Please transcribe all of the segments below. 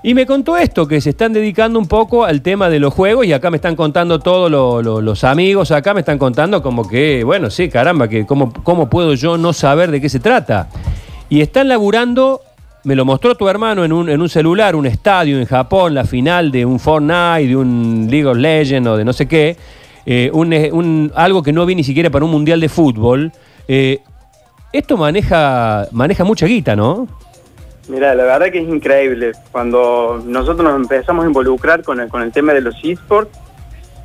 Y me contó esto, que se están dedicando un poco al tema de los juegos y acá me están contando todos lo- lo- los amigos, acá me están contando como que, bueno, sí, caramba, que cómo, cómo puedo yo no saber de qué se trata. Y están laburando, me lo mostró tu hermano en un, en un celular, un estadio en Japón, la final de un Fortnite, de un League of Legends o de no sé qué, eh, eh, un- algo que no vi ni siquiera para un mundial de fútbol. Eh, esto maneja, maneja mucha guita, ¿no? Mira, la verdad que es increíble. Cuando nosotros nos empezamos a involucrar con el, con el tema de los esports,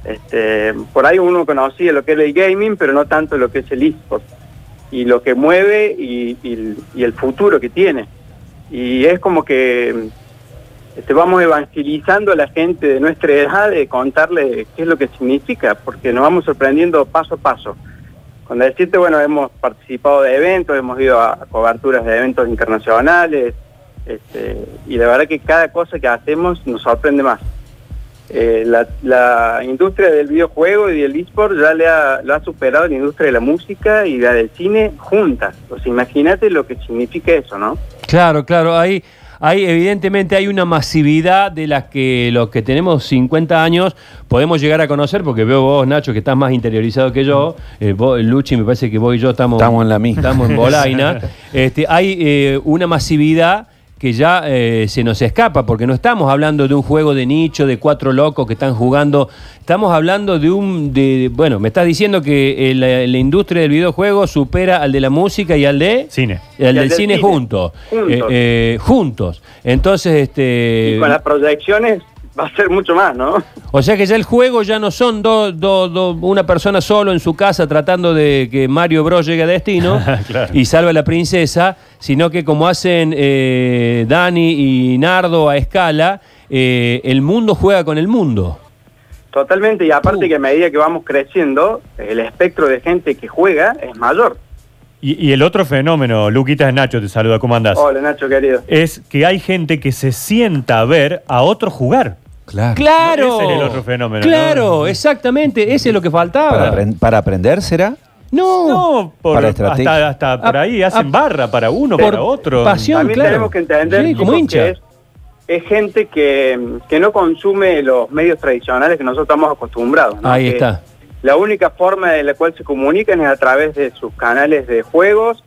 este, por ahí uno conocía lo que era el gaming, pero no tanto lo que es el esport. Y lo que mueve y el futuro que tiene. Y es como que este, vamos evangelizando a la gente de nuestra edad de contarle qué es lo que significa, porque nos vamos sorprendiendo paso a paso. Cuando decirte, bueno, hemos participado de eventos, hemos ido a coberturas de eventos internacionales, este, y la verdad que cada cosa que hacemos nos sorprende más. Eh, la, la industria del videojuego y del eSport ya le ha, lo ha superado la industria de la música y la del cine juntas. O sea, imagínate lo que significa eso, ¿no? Claro, claro, hay, hay evidentemente hay una masividad de las que los que tenemos 50 años podemos llegar a conocer, porque veo vos, Nacho, que estás más interiorizado que yo, eh, vos, Luchi, me parece que vos y yo estamos, Estamos en la misma. Estamos en Bolaina. este, hay eh, una masividad que ya eh, se nos escapa, porque no estamos hablando de un juego de nicho, de cuatro locos que están jugando, estamos hablando de un, de, bueno, me estás diciendo que eh, la, la industria del videojuego supera al de la música y al de... Cine. Y al Y del cine, cine. juntos. Juntos. Eh, eh, juntos. Entonces, este. Y con las proyecciones va a ser mucho más, ¿no? O sea que ya el juego ya no son dos, dos- dos- una persona solo en su casa tratando de que Mario Bros llegue a destino Claro. y salve a la princesa, sino que como hacen eh, Dani y Nardo a escala, eh, el mundo juega con el mundo. Totalmente, y aparte Uh. que a medida que vamos creciendo, el espectro de gente que juega es mayor. Y, y el otro fenómeno, Luquitas Nacho te saluda, ¿cómo andás? Hola Nacho, querido. Es que hay gente que se sienta a ver a otro jugar. Claro. ¡Claro! Ese es el otro fenómeno, Claro, ¿no? exactamente, ese es lo que Para, faltaba. para aprender será. No, No, por, Para hasta, hasta por Ah, ahí hacen barra para uno, por para otro. pasión. También claro. tenemos que entender Sí, como hincha. que es, es gente que, que no consume los medios tradicionales que nosotros estamos acostumbrados. ¿no? Ahí Que está. La única forma de la cual se comunican es a través de sus canales de juegos,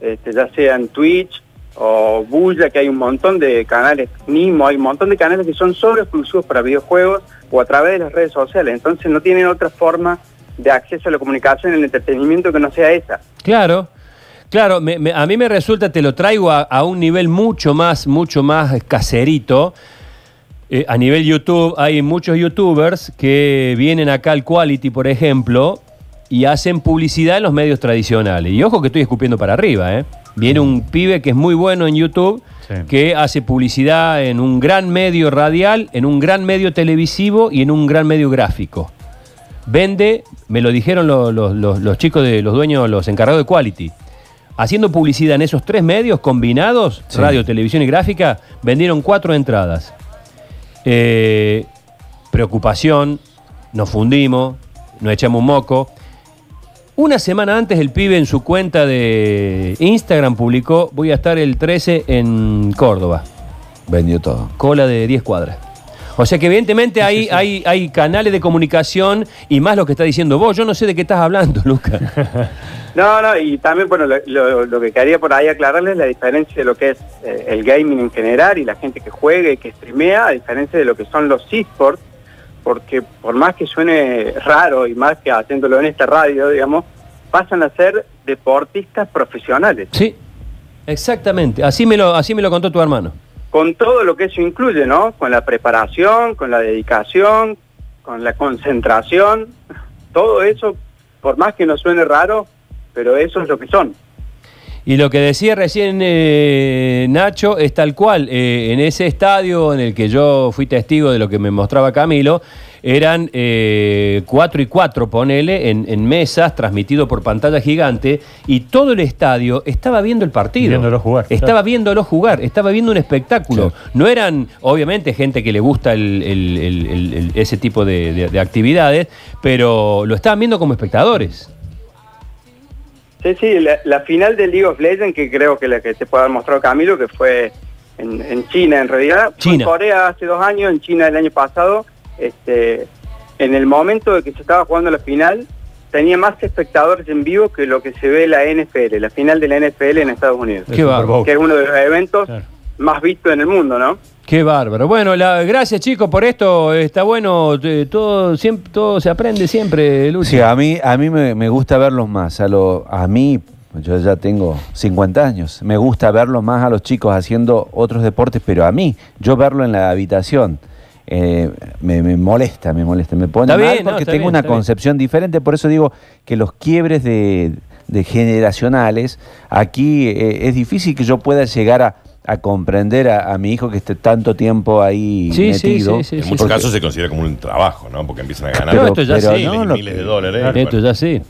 este, ya sea en Twitch o Bulla, que hay un montón de canales, Nimo, hay un montón de canales que son solo exclusivos para videojuegos o a través de las redes sociales. Entonces no tienen otra forma de acceso a la comunicación y el entretenimiento que no sea esa. Claro, claro, me- a mí me resulta, te lo traigo a, a un nivel mucho más, mucho más caserito. Eh, a nivel YouTube hay muchos youtubers que vienen acá al Quality, por ejemplo, y hacen publicidad en los medios tradicionales. Y ojo que estoy escupiendo para arriba, ¿eh? Viene un pibe que es muy bueno en YouTube, Sí. que hace publicidad en un gran medio radial, en un gran medio televisivo y en un gran medio gráfico. Vende, me lo dijeron lo- lo- los- los chicos de los dueños, los encargados de Quality. Haciendo publicidad en esos tres medios combinados, Sí. radio, televisión y gráfica, vendieron cuatro entradas. Eh, preocupación, nos fundimos, nos echamos un moco. Una semana antes el pibe en su cuenta de Instagram publicó, voy a estar el 13 en Córdoba, Vendió todo. cola de 10 cuadras. O sea que evidentemente hay, Hay, hay canales de comunicación y más lo que está diciendo vos. Yo no sé de qué estás hablando, Lucas. No, no, y también, bueno, lo, lo- lo que quería por ahí aclararles es la diferencia de lo que es eh, el gaming en general y la gente que juega y que streamea, a diferencia de lo que son los esports, porque por más que suene raro y más que haciéndolo en esta radio, digamos, pasan a ser deportistas profesionales, Sí, exactamente. Así me lo, así me lo contó tu hermano. con todo lo que eso incluye, ¿no? Con la preparación, con la dedicación, con la concentración, todo eso, por más que no suene raro, pero eso es lo que son. Y lo que decía recién eh, Nacho es tal cual. eh, en ese estadio en el que yo fui testigo de lo que me mostraba Camilo, eran eh, cuatro y cuatro, ponele, en, en mesas, transmitido por pantalla gigante, y todo el estadio estaba viendo el partido. Viéndolo jugar, Estaba claro. viéndolo jugar, estaba viendo un espectáculo. No eran, obviamente, gente que le gusta el- el- el- el- el- ese tipo de, de- de actividades, pero lo estaban viendo como espectadores. Sí, sí, la, la final del League of Legends, que creo que la que te puede haber mostrado Camilo, que fue en, en China en realidad. China. En Corea hace dos años, en China el año pasado. Este, en el momento de que se estaba jugando la final, tenía más espectadores en vivo que lo que se ve en la NFL, la final de la NFL en Estados Unidos. Qué. Que es uno de los eventos Claro. Más vistos en el mundo, ¿no? Qué bárbaro. Bueno, la, gracias chicos por esto. Está bueno, eh, todo, siempre, todo se aprende siempre, Lucho. Sí, a mí, a mí me, me gusta verlos más. A, lo, a mí, yo ya tengo 50 años, me gusta verlos más a los chicos haciendo otros deportes, pero a mí, yo verlo en la habitación, eh, me, me molesta, me molesta, me pone Está mal bien, porque tengo bien, una bien. concepción diferente. Por eso digo que los quiebres de, de generacionales, aquí eh, es difícil que yo pueda llegar a, a comprender a, a mi hijo que esté tanto tiempo ahí Sí, metido. sí, sí, En sí. muchos casos se considera como un trabajo, ¿no? Porque empiezan a ganar No, esto ya miles sí. y No, lo miles de dólares. Esto ya sí.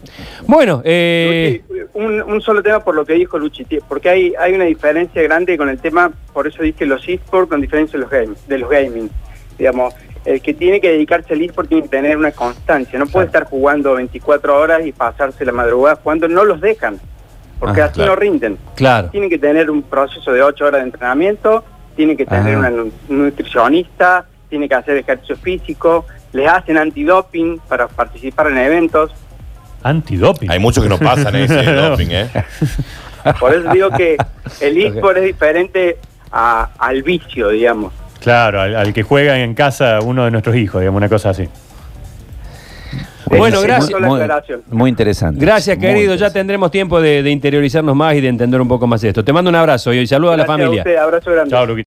Bueno, eh, un, un solo tema por lo que dijo Luchi, porque hay, hay una diferencia grande con el tema, por eso dije los esports con diferencia de los, game, de los gaming. Digamos, el que tiene que dedicarse al eSport tiene que tener una constancia, no puede estar jugando 24 horas y pasarse la madrugada jugando, no los dejan, porque Ah, así claro. no rinden. claro. Tienen que tener un proceso de 8 horas de entrenamiento, tienen que tener una nu- nutricionista, tienen que hacer ejercicio físico, les hacen antidoping para participar en eventos. Antidoping. Hay muchos que no pasan ese doping, ¿eh? Por eso digo que el eSport es diferente a- al vicio, digamos. Claro, al, al que juega en casa uno de nuestros hijos, digamos, una cosa así. Bueno, gracias. Muy, interesante. Gracias, Muy querido. Ya tendremos tiempo de, de interiorizarnos más y de entender un poco más esto. Te mando un abrazo y saludo a la familia. usted, abrazo grande. Chao.